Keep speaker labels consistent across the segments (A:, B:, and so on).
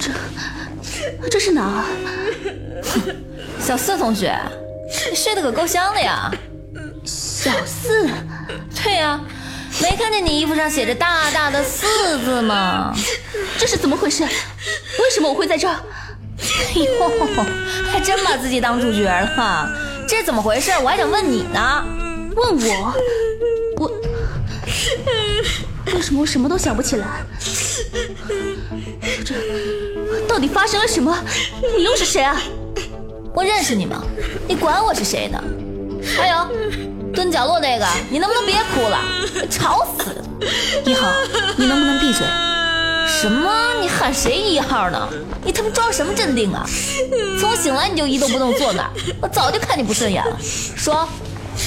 A: 这 这是哪儿？
B: 小四同学，你睡得可够香的呀！
A: 小四，
B: 对呀，没看见你衣服上写着大大的“四”字吗？
A: 这是怎么回事？为什么我会在这儿？
B: 哎呦，还真把自己当主角了，这怎么回事？我还想问你呢。
A: 问我，我为什么我什么都想不起来？这到底发生了什么？你又是谁啊？
B: 我认识你吗？你管我是谁呢？还有蹲角落那个，你能不能别哭了？吵死了！
A: 一号，你能不能闭嘴？
B: 什么？你喊谁一号呢？你他妈装什么镇定啊？从醒来你就一动不动坐那儿，我早就看你不顺眼了。说，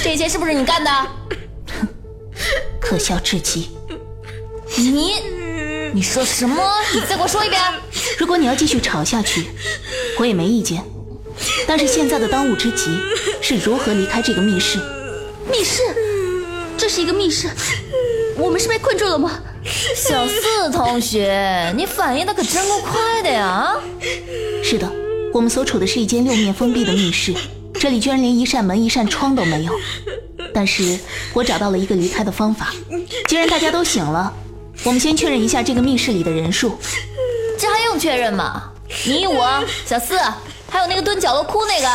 B: 这些是不是你干的？
A: 哼，可笑至极！
B: 你，你说什么？你再给我说一遍。
A: 如果你要继续吵下去，我也没意见。但是现在的当务之急是如何离开这个密室。密室？这是一个密室？我们是被困住了吗？
B: 小四同学，你反应的可真够快的呀！
A: 是的，我们所处的是一间六面封闭的密室，这里居然连一扇门、一扇窗都没有。但是我找到了一个离开的方法。既然大家都醒了，我们先确认一下这个密室里的人数。
B: 这还用确认吗？你我小四。还有那个蹲角落哭那个，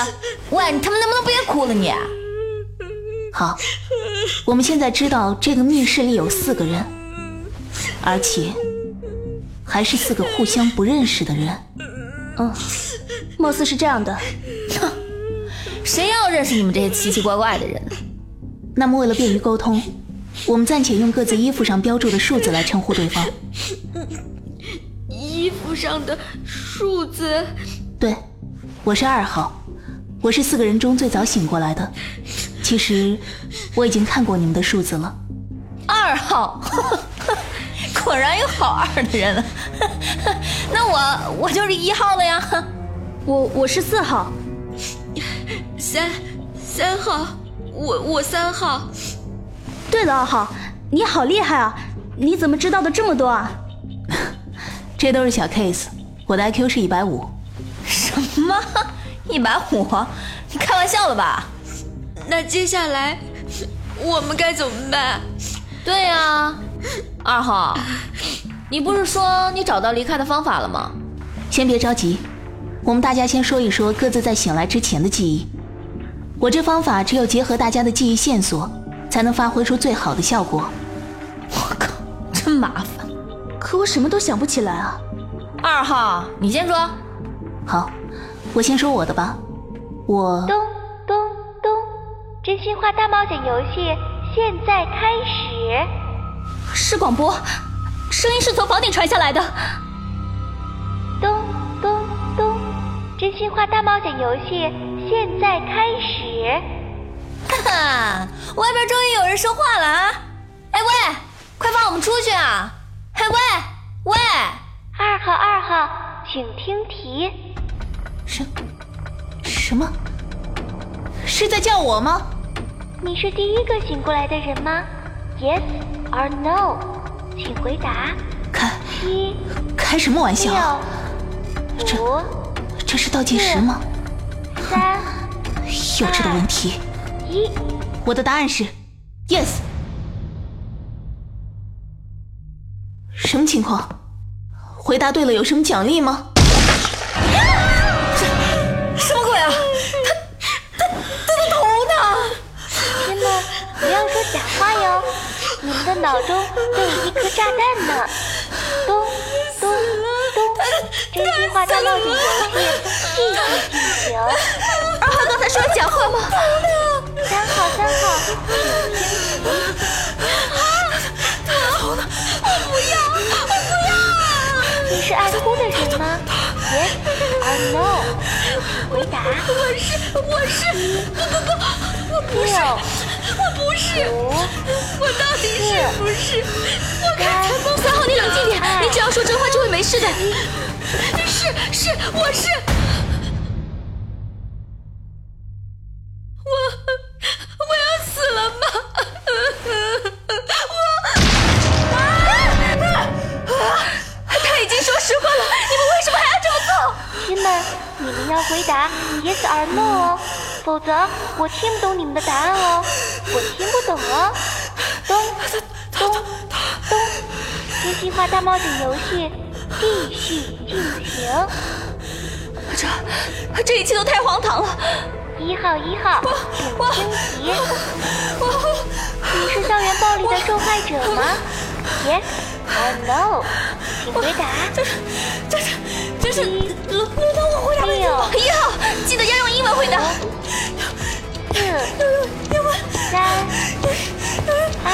B: 喂，你他妈能不能别哭了你？
A: 好，我们现在知道这个密室里有四个人，而且还是四个互相不认识的人。嗯，貌似是这样的。
B: 哼，谁要认识你们这些奇奇怪怪的人呢？
A: 那么为了便于沟通，我们暂且用各自衣服上标注的数字来称呼对方。
C: 衣服上的数字？
A: 对。我是二号，我是四个人中最早醒过来的。其实我已经看过你们的数字了。
B: 二号，果然有好二的人。那我我就是一号了呀。
A: 我我是四号，
C: 三三号，我我三号。
A: 对了，二号，你好厉害啊！你怎么知道的这么多啊？这都是小 case，我的 IQ 是一百五。
B: 什么？一百五？你开玩笑了吧？
C: 那接下来我们该怎么办？
B: 对呀，二号，你不是说你找到离开的方法了吗？
A: 先别着急，我们大家先说一说各自在醒来之前的记忆。我这方法只有结合大家的记忆线索，才能发挥出最好的效果。
B: 我靠，真麻烦！
A: 可我什么都想不起来啊。
B: 二号，你先说。
A: 好，我先说我的吧。我
D: 咚咚咚，真心话大冒险游戏现在开始。
A: 是广播，声音是从房顶传下来的。
D: 咚咚咚，真心话大冒险游戏现在开始。
B: 哈哈，外边终于有人说话了啊！哎喂，快放我们出去啊！哎喂喂，
D: 二号二号，请听题。
A: 什什么？是在叫我吗？
D: 你是第一个醒过来的人吗？Yes or no？请回答。
A: 开
D: 七
A: 开什么玩笑？
D: 这
A: 这是倒计时吗？
D: 三
A: 幼稚的问题。
D: 一，
A: 我的答案是 Yes。什么情况？回答对了有什么奖励吗？
B: 什么鬼啊！他他他的头呢？
D: 天哪！不要说假话哟你们的脑中都有一颗炸弹呢！咚咚咚！这句话大冒险游戏继续进行。
A: 二号刚才说假话吗？
D: 三号三号，请听题。
C: 好了，我不要，我不要！
D: 你是爱哭的人吗？Yes or no？回答。
C: 我是，我是，不不不，我不是。我不是，我到底是不是？我刚才梦
A: 三号，你冷静点，你只要说真话就会没事的。
C: 是是，我是。
D: Or no 哦，否则我听不懂你们的答案哦，我听不懂哦。咚咚咚，真心话大冒险游戏继续进行。
E: 这这一切都太荒唐了！
D: 一号一号，请听题。你是校园暴力的受害者吗？Yes or no？请回答。
E: 这是这是这是轮轮到我回答问题了。一号，记得要用英文回答。
D: 四、三、二、